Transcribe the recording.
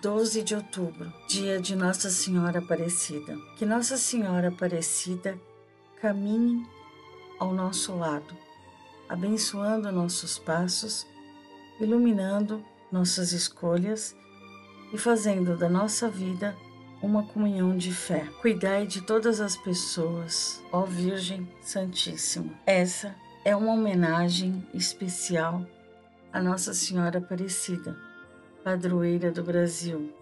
12 de outubro, dia de Nossa Senhora Aparecida. Que Nossa Senhora Aparecida caminhe ao nosso lado, abençoando nossos passos, iluminando nossas escolhas e fazendo da nossa vida uma comunhão de fé. Cuidai de todas as pessoas, ó Virgem Santíssima. Essa é uma homenagem especial a Nossa Senhora Aparecida padroeira do Brasil.